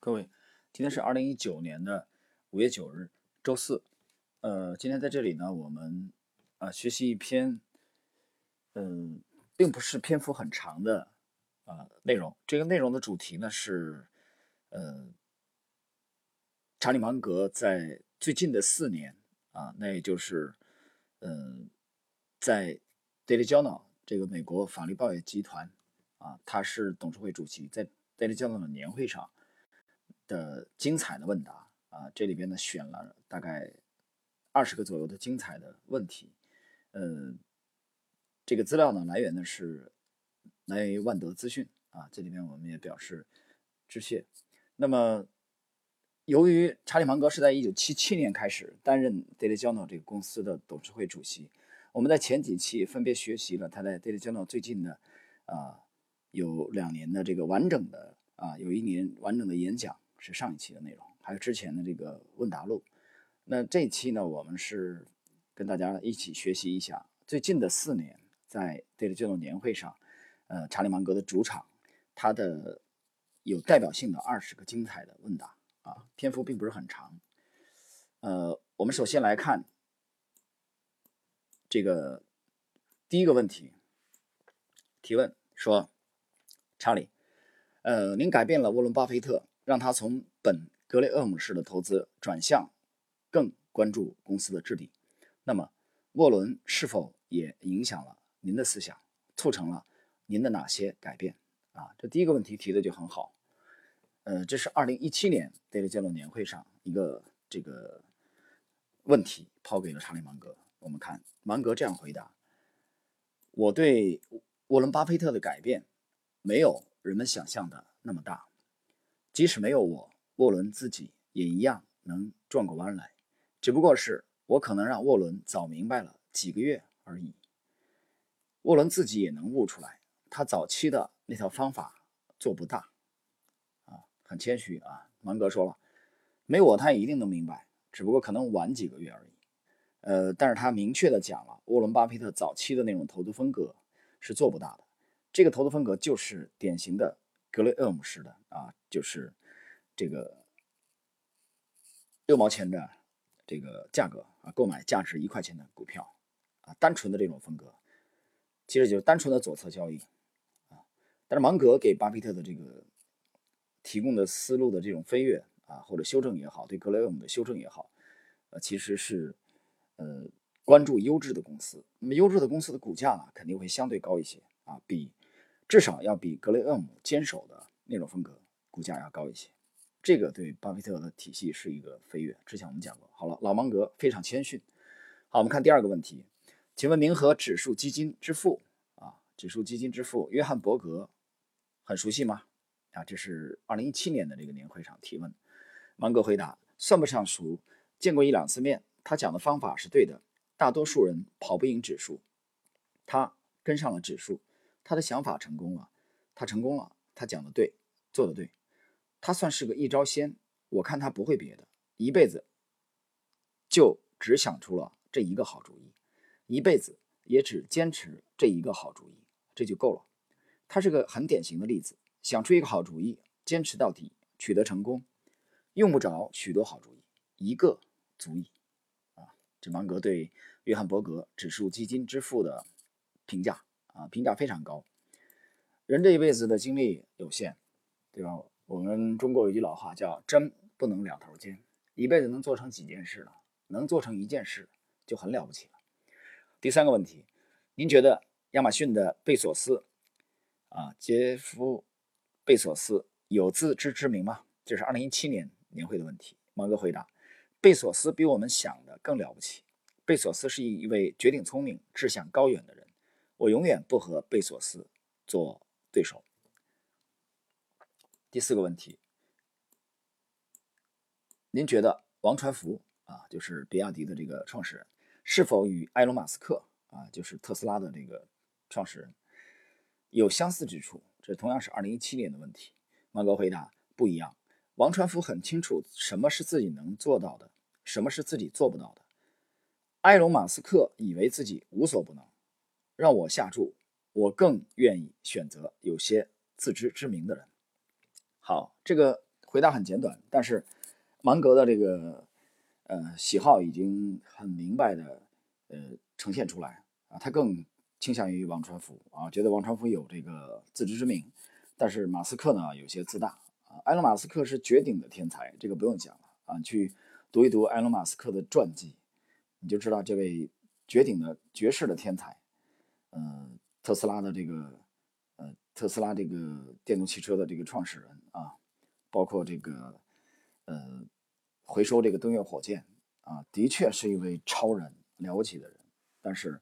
各位，今天是二零一九年的五月九日，周四。呃，今天在这里呢，我们啊学习一篇，嗯，并不是篇幅很长的啊内容。这个内容的主题呢是，呃，查理芒格在最近的四年啊，那也就是，嗯，在 Daily Journal 这个美国法律报业集团啊，他是董事会主席，在 Daily Journal 的年会上。的精彩的问答啊，这里边呢选了大概二十个左右的精彩的问题，呃，这个资料呢来源呢是来源于万德资讯啊，这里边我们也表示致谢。那么，由于查理芒格是在一九七七年开始担任 Daily Journal 这个公司的董事会主席，我们在前几期分别学习了他在 Daily Journal 最近的啊有两年的这个完整的啊有一年完整的演讲。是上一期的内容，还有之前的这个问答录。那这一期呢，我们是跟大家一起学习一下最近的四年在 Daily Journal 年会上，呃，查理芒格的主场，他的有代表性的二十个精彩的问答啊，篇幅并不是很长。呃，我们首先来看这个第一个问题，提问说，查理，呃，您改变了沃伦巴菲特。让他从本格雷厄姆式的投资转向更关注公司的治理。那么，沃伦是否也影响了您的思想，促成了您的哪些改变？啊，这第一个问题提的就很好。呃，这是二零一七年 Daily Journal 年会上一个这个问题抛给了查理芒格。我们看芒格这样回答：我对沃伦巴菲特的改变没有人们想象的那么大。即使没有我，沃伦自己也一样能转过弯来，只不过是我可能让沃伦早明白了几个月而已。沃伦自己也能悟出来，他早期的那套方法做不大，啊，很谦虚啊。芒格说了，没我他也一定能明白，只不过可能晚几个月而已。呃，但是他明确的讲了，沃伦巴菲特早期的那种投资风格是做不大的，这个投资风格就是典型的。格雷厄姆式的啊，就是这个六毛钱的这个价格啊，购买价值一块钱的股票啊，单纯的这种风格，其实就是单纯的左侧交易啊。但是芒格给巴菲特的这个提供的思路的这种飞跃啊，或者修正也好，对格雷厄姆的修正也好，呃，其实是呃关注优质的公司。那么优质的公司的股价呢，肯定会相对高一些啊，比。至少要比格雷厄姆坚守的那种风格股价要高一些，这个对巴菲特的体系是一个飞跃。之前我们讲过，好了，老芒格非常谦逊。好，我们看第二个问题，请问您和指数基金之父啊，指数基金之父约翰伯格很熟悉吗？啊，这是二零一七年的这个年会上提问，芒格回答算不上熟，见过一两次面。他讲的方法是对的，大多数人跑不赢指数，他跟上了指数。他的想法成功了，他成功了，他讲的对，做的对，他算是个一招鲜。我看他不会别的，一辈子就只想出了这一个好主意，一辈子也只坚持这一个好主意，这就够了。他是个很典型的例子，想出一个好主意，坚持到底，取得成功，用不着许多好主意，一个足矣。啊，这芒格对约翰伯格指数基金之父的评价。啊，评价非常高。人这一辈子的精力有限，对吧？我们中国有句老话叫“针不能两头尖”，一辈子能做成几件事呢？能做成一件事就很了不起了。第三个问题，您觉得亚马逊的贝索斯啊，杰夫·贝索斯有自知之明吗？这是二零一七年年会的问题。芒格回答：贝索斯比我们想的更了不起。贝索斯是一位绝顶聪明、志向高远的人。我永远不和贝索斯做对手。第四个问题，您觉得王传福啊，就是比亚迪的这个创始人，是否与埃隆·马斯克啊，就是特斯拉的这个创始人有相似之处？这同样是二零一七年的问题。芒格回答：不一样。王传福很清楚什么是自己能做到的，什么是自己做不到的。埃隆·马斯克以为自己无所不能。让我下注，我更愿意选择有些自知之明的人。好，这个回答很简短，但是芒格的这个呃喜好已经很明白的呃呈现出来啊，他更倾向于王传福啊，觉得王传福有这个自知之明，但是马斯克呢有些自大啊。埃隆·马斯克是绝顶的天才，这个不用讲了啊，去读一读埃隆·马斯克的传记，你就知道这位绝顶的绝世的天才，嗯，特斯拉的这个。呃特斯拉这个电动汽车的这个创始人啊，包括这个呃回收这个登月火箭啊，的确是一位超人了不起的人。但是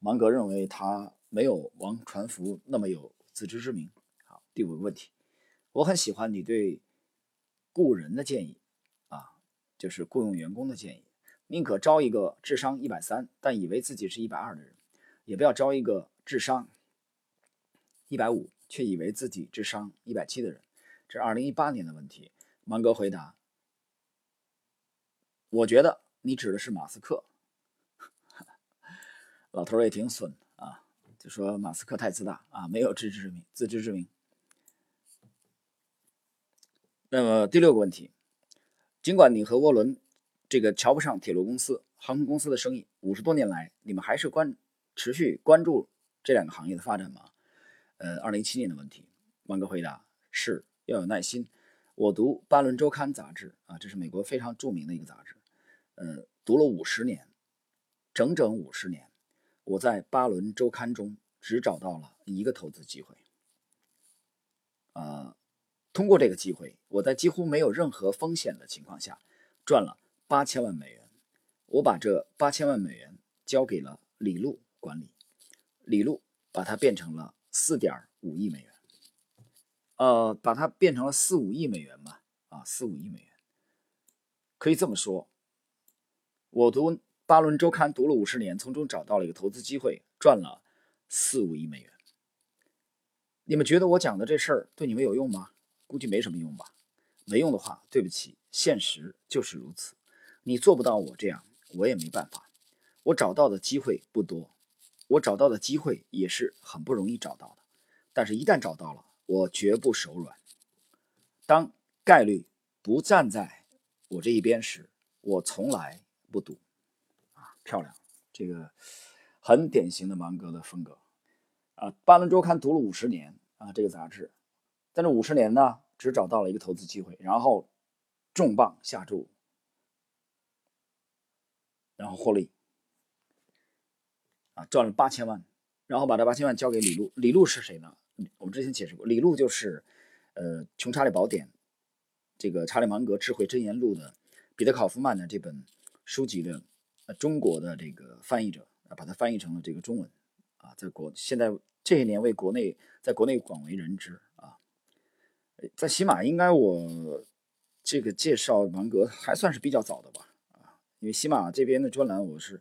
芒格认为他没有王传福那么有自知之明。好，第五个问题，我很喜欢你对雇人的建议啊，就是雇佣员工的建议，宁可招一个智商一百三但以为自己是一百二的人，也不要招一个智商一百五。却以为自己智商一百七的人，这是二零一八年的问题。芒格回答：“我觉得你指的是马斯克。”老头也挺损啊，就说马斯克太自大啊，没有自知之明。自知之明。那么第六个问题，尽管你和沃伦这个瞧不上铁路公司、航空公司的生意，五十多年来，你们还是关持续关注这两个行业的发展吗？呃，二零一七年的问题，芒格回答是要有耐心。我读《巴伦周刊》杂志啊，这是美国非常著名的一个杂志，呃，读了五十年，整整五十年，我在《巴伦周刊》中只找到了一个投资机会。啊，通过这个机会，我在几乎没有任何风险的情况下赚了八千万美元。我把这八千万美元交给了李路管理，李路把它变成了。四点五亿美元，呃，把它变成了四五亿美元吧，啊，四五亿美元，可以这么说，我读《巴伦周刊》读了五十年，从中找到了一个投资机会，赚了四五亿美元。你们觉得我讲的这事儿对你们有用吗？估计没什么用吧。没用的话，对不起，现实就是如此。你做不到我这样，我也没办法。我找到的机会不多。我找到的机会也是很不容易找到的，但是，一旦找到了，我绝不手软。当概率不站在我这一边时，我从来不赌。啊，漂亮，这个很典型的芒格的风格。啊，《巴伦周刊》读了五十年啊，这个杂志，在这五十年呢，只找到了一个投资机会，然后重磅下注，然后获利。啊，赚了八千万，然后把这八千万交给李路。李路是谁呢？我们之前解释过，李路就是，呃，《穷查理宝典》这个查理芒格智慧箴言录的彼得考夫曼的这本书籍的呃中国的这个翻译者啊，把它翻译成了这个中文啊，在国现在这些年为国内在国内广为人知啊。在喜马应该我这个介绍芒格还算是比较早的吧啊，因为喜马这边的专栏我是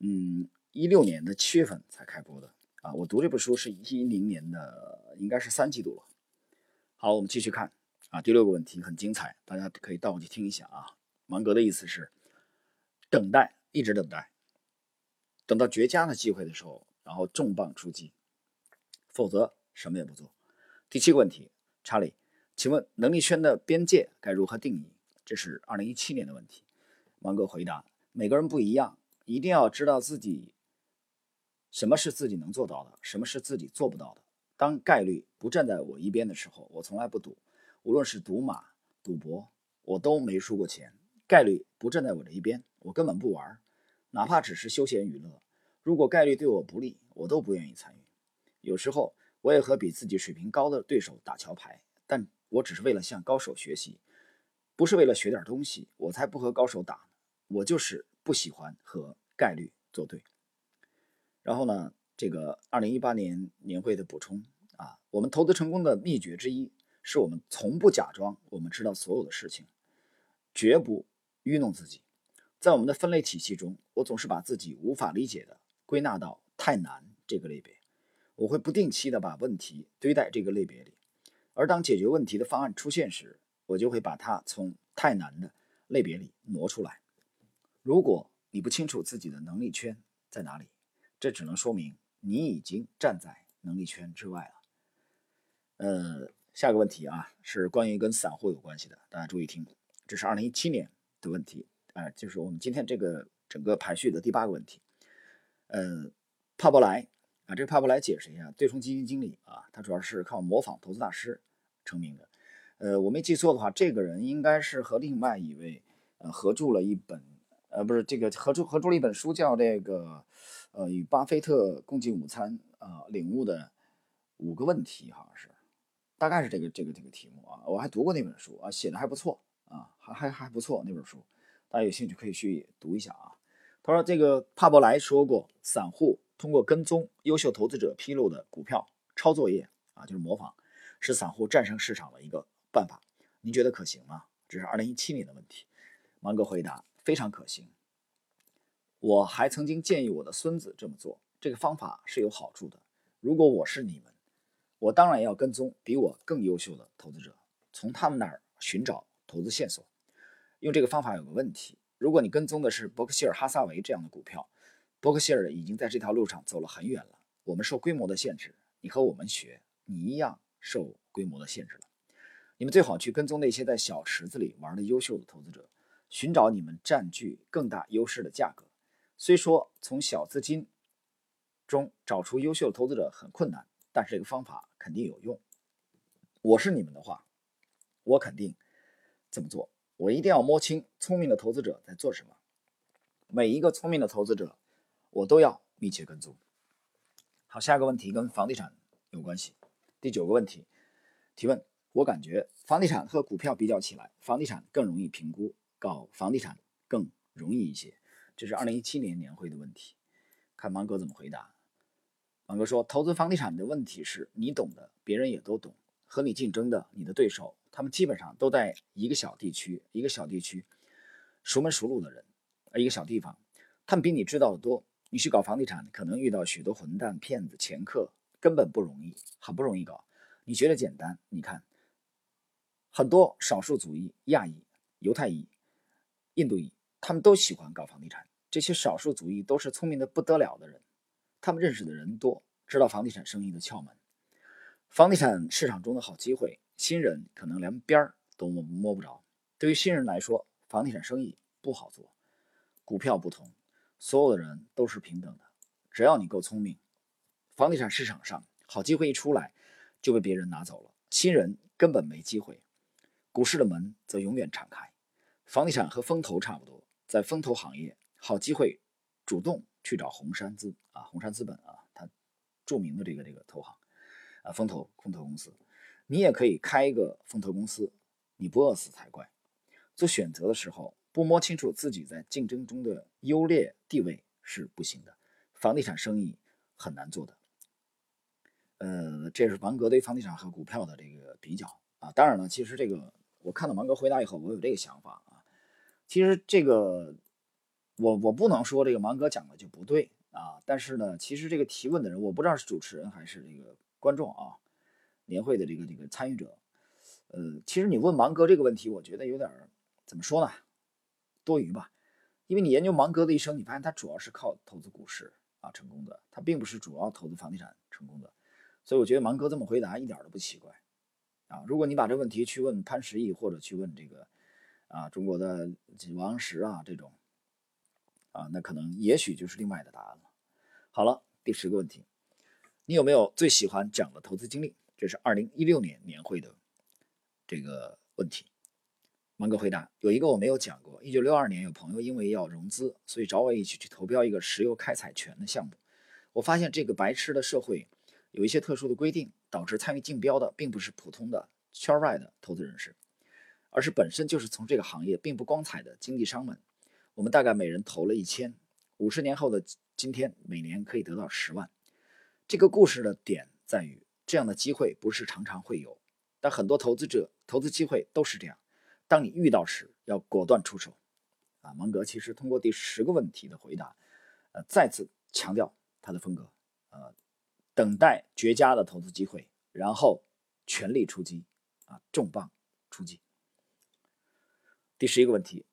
嗯。一六年的七月份才开播的啊，我读这本书是一零年的，应该是三季度了。好，我们继续看啊，第六个问题很精彩，大家可以倒过去听一下啊。芒格的意思是等待，一直等待，等到绝佳的机会的时候，然后重磅出击，否则什么也不做。第七个问题，查理，请问能力圈的边界该如何定义？这是二零一七年的问题。芒格回答：每个人不一样，一定要知道自己。什么是自己能做到的？什么是自己做不到的？当概率不站在我一边的时候，我从来不赌。无论是赌马、赌博，我都没输过钱。概率不站在我这一边，我根本不玩。哪怕只是休闲娱乐，如果概率对我不利，我都不愿意参与。有时候我也和比自己水平高的对手打桥牌，但我只是为了向高手学习，不是为了学点东西。我才不和高手打，我就是不喜欢和概率作对。然后呢，这个二零一八年年会的补充啊，我们投资成功的秘诀之一，是我们从不假装我们知道所有的事情，绝不愚弄自己。在我们的分类体系中，我总是把自己无法理解的归纳到太难这个类别。我会不定期的把问题堆在这个类别里，而当解决问题的方案出现时，我就会把它从太难的类别里挪出来。如果你不清楚自己的能力圈在哪里，这只能说明你已经站在能力圈之外了。呃，下个问题啊，是关于跟散户有关系的，大家注意听，这是二零一七年的问题，啊，就是我们今天这个整个排序的第八个问题。呃，帕伯莱啊，这个帕伯莱解释一下，对冲基金经理啊，他主要是靠模仿投资大师成名的。呃，我没记错的话，这个人应该是和另外一位呃合著了一本，呃，不是这个合著合著了一本书，叫这个呃与巴菲特共进午餐啊，领悟的五个问题，好像是，大概是这个这个这个题目啊，我还读过那本书啊，写的还不错啊，还还还不错那本书，大家有兴趣可以去读一下啊。他说：“这个帕伯莱说过，散户通过跟踪优秀投资者披露的股票抄作业啊，就是模仿，是散户战胜市场的一个办法。您觉得可行吗？这是二零一七年的问题。”芒格回答：“非常可行。我还曾经建议我的孙子这么做。这个方法是有好处的。如果我是你们，我当然要跟踪比我更优秀的投资者，从他们那儿寻找投资线索。用这个方法有个问题。”如果你跟踪的是伯克希尔哈撒韦这样的股票，伯克希尔已经在这条路上走了很远了。我们受规模的限制，你和我们学，你一样受规模的限制了。你们最好去跟踪那些在小池子里玩的优秀的投资者，寻找你们占据更大优势的价格。虽说从小资金中找出优秀的投资者很困难，但是这个方法肯定有用。我是你们的话，我肯定这么做。我一定要摸清聪明的投资者在做什么，每一个聪明的投资者，我都要密切跟踪。好，下一个问题跟房地产有关系。第九个问题提问：我感觉房地产和股票比较起来，房地产更容易评估，搞房地产更容易一些。这是二零一七年年会的问题，看芒格怎么回答。芒格说：投资房地产的问题是你懂的，别人也都懂，和你竞争的你的对手。他们基本上都在一个小地区，一个小地区，熟门熟路的人，一个小地方，他们比你知道的多。你去搞房地产，可能遇到许多混蛋、骗子、掮客，根本不容易，很不容易搞。你觉得简单？你看，很多少数族裔、亚裔、犹太裔、印度裔，他们都喜欢搞房地产。这些少数族裔都是聪明的不得了的人，他们认识的人多，知道房地产生意的窍门，房地产市场中的好机会。新人可能连边儿都摸摸不着。对于新人来说，房地产生意不好做。股票不同，所有的人都是平等的。只要你够聪明，房地产市场上好机会一出来，就被别人拿走了。新人根本没机会。股市的门则永远敞开。房地产和风投差不多，在风投行业，好机会主动去找红杉资啊，红杉资本啊，它著名的这个这个投行啊，风投空投公司。你也可以开一个风投公司，你不饿死才怪。做选择的时候不摸清楚自己在竞争中的优劣地位是不行的。房地产生意很难做的。呃，这是芒格对房地产和股票的这个比较啊。当然了，其实这个我看到芒格回答以后，我有这个想法啊。其实这个我我不能说这个芒格讲的就不对啊。但是呢，其实这个提问的人，我不知道是主持人还是这个观众啊。年会的这个这个参与者，呃，其实你问芒格这个问题，我觉得有点怎么说呢，多余吧。因为你研究芒格的一生，你发现他主要是靠投资股市啊成功的，他并不是主要投资房地产成功的。所以我觉得芒格这么回答一点都不奇怪啊。如果你把这问题去问潘石屹，或者去问这个啊中国的王石啊这种啊，那可能也许就是另外的答案了。好了，第十个问题，你有没有最喜欢讲的投资经历？这是二零一六年年会的这个问题，芒格回答：有一个我没有讲过。一九六二年，有朋友因为要融资，所以找我一起去投标一个石油开采权的项目。我发现这个白痴的社会有一些特殊的规定，导致参与竞标的并不是普通的圈外的投资人士，而是本身就是从这个行业并不光彩的经纪商们。我们大概每人投了一千，五十年后的今天，每年可以得到十万。这个故事的点在于。这样的机会不是常常会有，但很多投资者投资机会都是这样。当你遇到时，要果断出手。啊，芒格其实通过第十个问题的回答，呃，再次强调他的风格，呃，等待绝佳的投资机会，然后全力出击，啊，重磅出击。第十一个问题，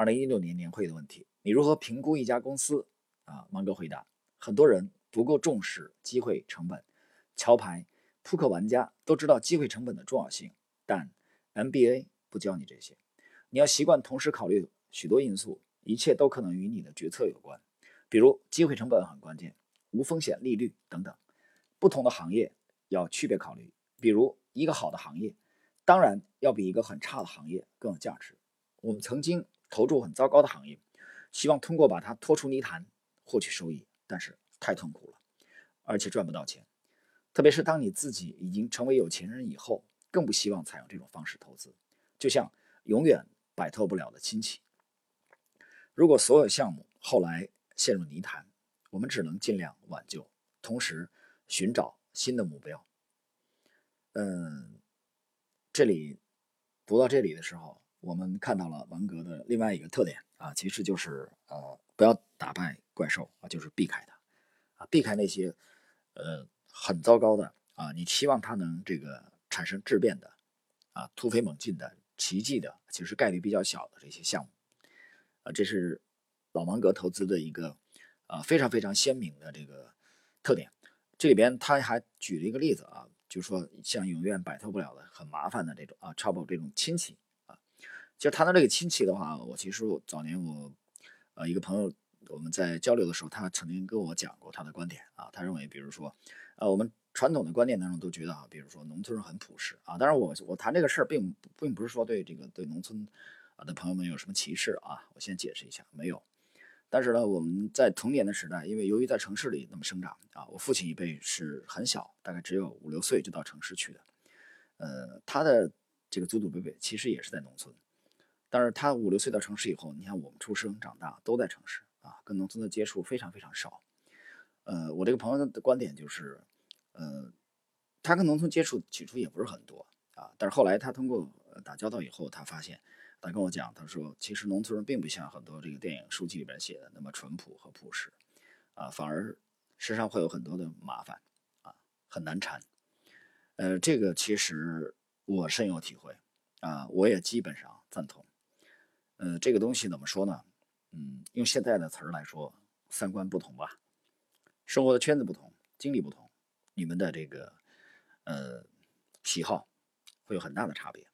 二零一六年年会的问题，你如何评估一家公司？啊，芒格回答，很多人不够重视机会成本。桥牌扑克玩家都知道机会成本的重要性，但 MBA 不教你这些。你要习惯同时考虑许多因素，一切都可能与你的决策有关。比如机会成本很关键，无风险利率等等。不同的行业要区别考虑。比如一个好的行业，当然要比一个很差的行业更有价值。我们曾经投入很糟糕的行业，希望通过把它拖出泥潭获取收益，但是太痛苦了，而且赚不到钱。特别是当你自己已经成为有钱人以后，更不希望采用这种方式投资。就像永远摆脱不了的亲戚。如果所有项目后来陷入泥潭，我们只能尽量挽救，同时寻找新的目标。嗯，这里读到这里的时候，我们看到了芒格的另外一个特点啊，其实就是呃，不要打败怪兽啊，就是避开它啊，避开那些呃很糟糕的啊，你期望它能这个产生质变的啊，突飞猛进的奇迹的，其实概率比较小的这些项目啊，这是老芒格投资的一个啊非常非常鲜明的这个特点。这里边他还举了一个例子啊。就是说，像永远摆脱不了的、很麻烦的这种啊，trouble 这种亲戚，其实谈到这个亲戚的话，我其实早年我呃一个朋友我们在交流的时候，他曾经跟我讲过他的观点啊，他认为，比如说，呃，我们传统的观念当中都觉得啊，比如说农村人很朴实啊，当然我我谈这个事儿并并不是说对这个对农村啊的朋友们有什么歧视啊，我先解释一下，没有。但是呢，我们在童年的时代，因为由于在城市里那么生长啊，我父亲一辈是很小，大概只有五六岁就到城市去的。呃，他的这个祖祖辈辈其实也是在农村，但是他五六岁到城市以后，你看我们出生长大都在城市啊，跟农村的接触非常非常少。呃，我这个朋友的观点就是，呃，他跟农村接触起初也不是很多啊，但是后来他通过打交道以后，他发现。他跟我讲，他说其实农村人并不像很多这个电影书籍里边写的那么淳朴和朴实，啊，反而身上会有很多的麻烦，啊，很难缠。呃，这个其实我深有体会，啊，我也基本上赞同。呃，这个东西怎么说呢？嗯，用现在的词儿来说，三观不同吧，生活的圈子不同，经历不同，你们的这个呃喜好会有很大的差别，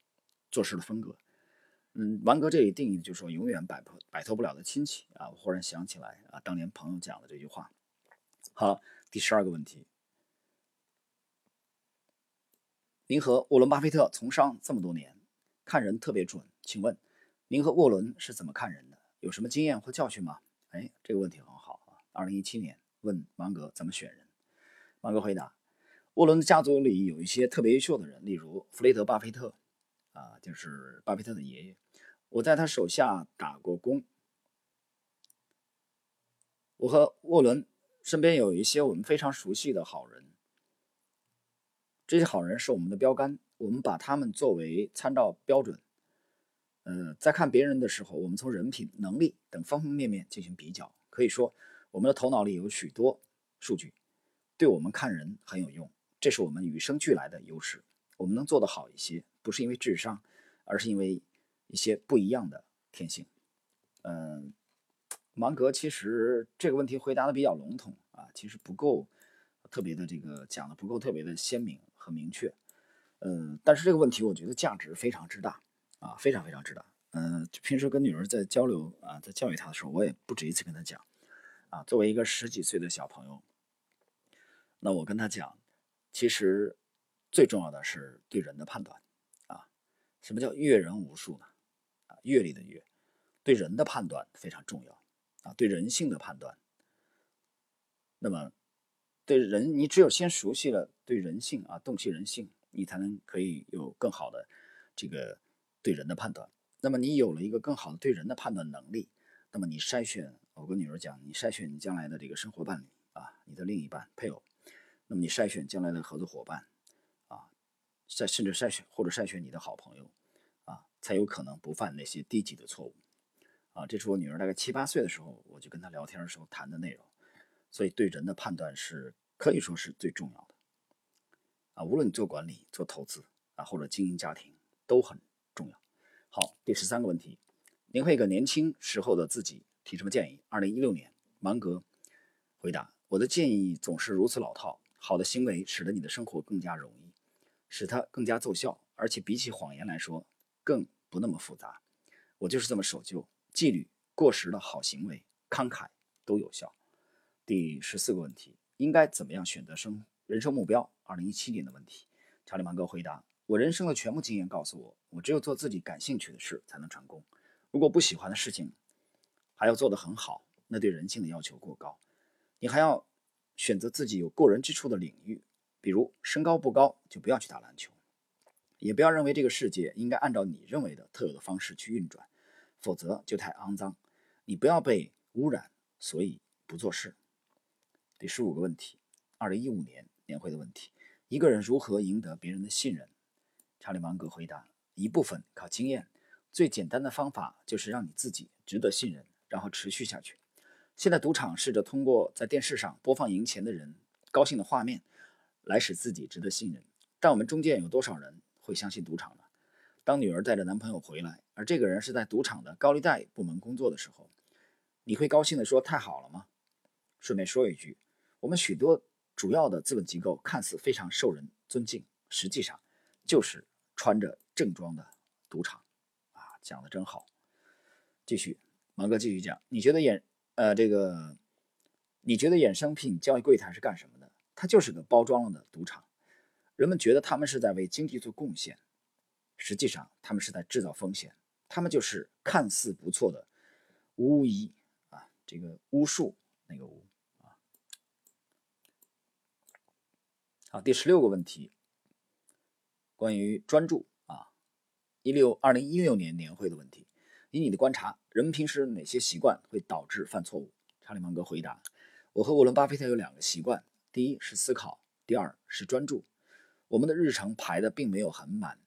做事的风格。嗯，王格这里定义就是说永远摆脱摆脱不了的亲戚啊！我忽然想起来啊，当年朋友讲的这句话。好，第十二个问题，您和沃伦巴菲特从商这么多年，看人特别准，请问您和沃伦是怎么看人的？有什么经验或教训吗？哎，这个问题很好啊！二零一七年问芒格怎么选人，芒格回答：沃伦的家族里有一些特别优秀的人，例如弗雷德·巴菲特啊，就是巴菲特的爷爷。我在他手下打过工，我和沃伦身边有一些我们非常熟悉的好人，这些好人是我们的标杆，我们把他们作为参照标准。呃，在看别人的时候，我们从人品、能力等方方面面进行比较。可以说，我们的头脑里有许多数据，对我们看人很有用。这是我们与生俱来的优势。我们能做得好一些，不是因为智商，而是因为。一些不一样的天性，嗯，芒格其实这个问题回答的比较笼统啊，其实不够特别的这个讲的不够特别的鲜明和明确，嗯，但是这个问题我觉得价值非常之大啊，非常非常之大，嗯，平时跟女儿在交流啊，在教育她的时候，我也不止一次跟她讲啊，作为一个十几岁的小朋友，那我跟她讲，其实最重要的是对人的判断啊，什么叫阅人无数呢？啊阅历的阅，对人的判断非常重要啊，对人性的判断。那么，对人，你只有先熟悉了对人性啊，洞悉人性，你才能可以有更好的这个对人的判断。那么，你有了一个更好的对人的判断能力，那么你筛选，我跟女儿讲，你筛选你将来的这个生活伴侣啊，你的另一半配偶，那么你筛选将来的合作伙伴啊，筛甚至筛选或者筛选你的好朋友。啊才有可能不犯那些低级的错误，啊，这是我女儿大概七八岁的时候，我就跟她聊天的时候谈的内容。所以对人的判断是可以说是最重要的，啊，无论你做管理、做投资啊，或者经营家庭都很。好，第十三个问题，您会给年轻时候的自己提什么建议？二零一六年，芒格回答：我的建议总是如此老套，好的行为使得你的生活更加容易，使它更加奏效，而且比起谎言来说，更不那么复杂。我就是这么守旧、纪律过时的好行为，慷慨都有效。第十四个问题，应该怎么样选择生人生目标？二零一七年的问题，查理芒格回答：我人生的全部经验告诉我，我只有做自己感兴趣的事才能成功。如果不喜欢的事情还要做得很好，那对人性的要求过高。你还要选择自己有过人之处的领域，比如身高不高就不要去打篮球。也不要认为这个世界应该按照你认为的特有的方式去运转，否则就太肮脏。你不要被污染，所以不做事。第十五个问题，二零一五年年会的问题：一个人如何赢得别人的信任？查理芒格回答：一部分靠经验，最简单的方法就是让你自己值得信任，然后持续下去。现在赌场试着通过在电视上播放赢钱的人高兴的画面，来使自己值得信任。但我们中间有多少人？会相信赌场呢。当女儿带着男朋友回来，而这个人是在赌场的高利贷部门工作的时候，你会高兴地说：“太好了吗？”顺便说一句，我们许多主要的资本机构看似非常受人尊敬，实际上就是穿着正装的赌场。啊，讲的真好。继续，芒哥继续讲。你觉得衍呃这个，你觉得衍生品交易柜台是干什么的？它就是个包装了的赌场。人们觉得他们是在为经济做贡献，实际上他们是在制造风险。他们就是看似不错的巫医啊，这个巫术那个巫啊。好，第十六个问题，关于专注啊，一六二零一六年年会的问题。以你的观察，人们平时哪些习惯会导致犯错误？查理芒格回答：我和沃伦巴菲特有两个习惯，第一是思考，第二是专注。我们的日程排的并没有很满，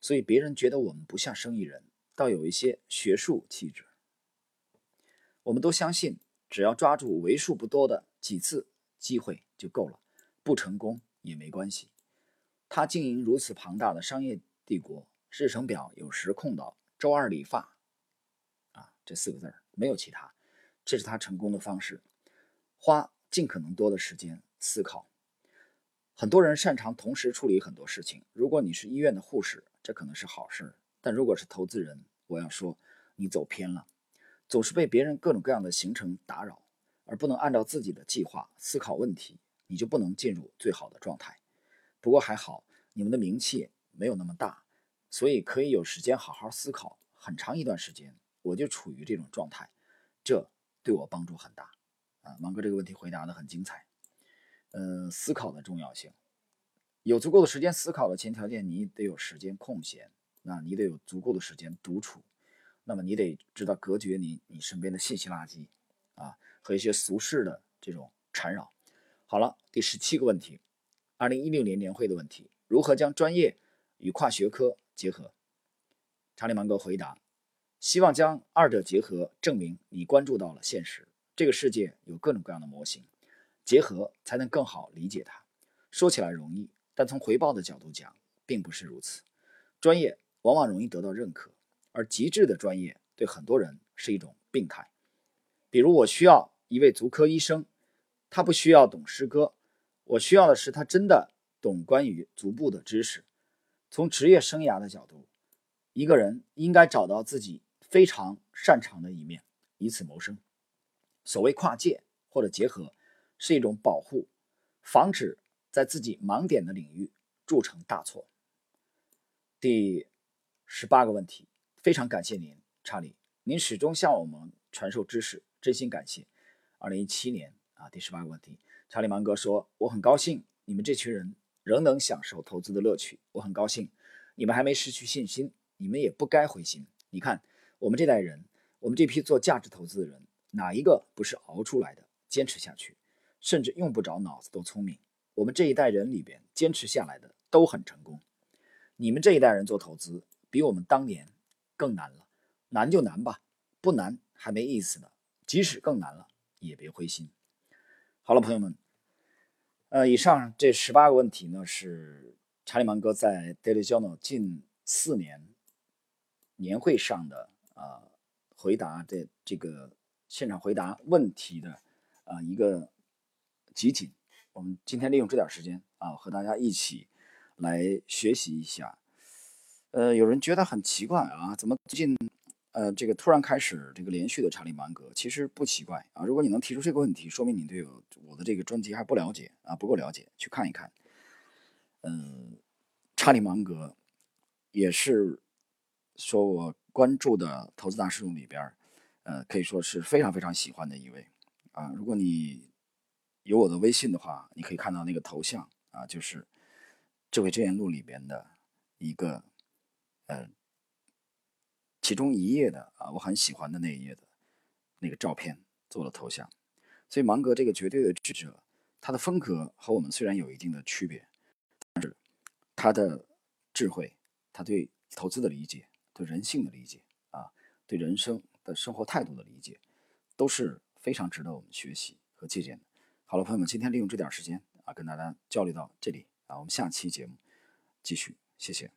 所以别人觉得我们不像生意人，倒有一些学术气质。我们都相信，只要抓住为数不多的几次机会就够了，不成功也没关系。他经营如此庞大的商业帝国，日程表有时空到周二理发，啊，这四个字儿没有其他，这是他成功的方式。花尽可能多的时间思考。很多人擅长同时处理很多事情。如果你是医院的护士，这可能是好事；但如果是投资人，我要说你走偏了，总是被别人各种各样的行程打扰，而不能按照自己的计划思考问题，你就不能进入最好的状态。不过还好，你们的名气没有那么大，所以可以有时间好好思考。很长一段时间，我就处于这种状态，这对我帮助很大。啊，芒哥这个问题回答的很精彩。嗯，思考的重要性，有足够的时间思考的前提条件，你得有时间空闲，那你得有足够的时间独处，那么你得知道隔绝你你身边的信息垃圾啊和一些俗世的这种缠绕。好了，第十七个问题，二零一六年年会的问题，如何将专业与跨学科结合？查理芒格回答：希望将二者结合，证明你关注到了现实。这个世界有各种各样的模型。结合才能更好理解它。说起来容易，但从回报的角度讲，并不是如此。专业往往容易得到认可，而极致的专业对很多人是一种病态。比如，我需要一位足科医生，他不需要懂诗歌，我需要的是他真的懂关于足部的知识。从职业生涯的角度，一个人应该找到自己非常擅长的一面，以此谋生。所谓跨界或者结合。是一种保护，防止在自己盲点的领域铸成大错。第十八个问题，非常感谢您，查理，您始终向我们传授知识，真心感谢。二零一七年啊，第十八个问题，查理芒格说：“我很高兴你们这群人仍能享受投资的乐趣，我很高兴你们还没失去信心，你们也不该灰心。你看，我们这代人，我们这批做价值投资的人，哪一个不是熬出来的？坚持下去。”甚至用不着脑子都聪明，我们这一代人里边坚持下来的都很成功。你们这一代人做投资比我们当年更难了，难就难吧，不难还没意思呢。即使更难了，也别灰心。好了，朋友们，呃，以上这十八个问题呢，是查理芒格在 Daily Journal 近四年年会上的啊回答的这个现场回答问题的啊一个。集锦，我们今天利用这点时间啊，和大家一起来学习一下。呃，有人觉得很奇怪啊，怎么最近呃这个突然开始这个连续的查理芒格？其实不奇怪啊。如果你能提出这个问题，说明你对我的这个专辑还不了解啊，不够了解，去看一看。嗯，查理芒格也是说我关注的投资大师中里边呃，可以说是非常非常喜欢的一位啊。如果你有我的微信的话，你可以看到那个头像啊，就是《智慧之言录》里边的一个。呃，其中一页的啊，我很喜欢的那一页的那个照片做了头像，所以芒格这个绝对的智者，他的风格和我们虽然有一定的区别，但是他的智慧，他对投资的理解，对人性的理解啊，对人生的生活态度的理解，都是非常值得我们学习和借鉴的。好了，朋友们，今天利用这点时间啊，跟大家交流到这里啊，我们下期节目继续，谢谢。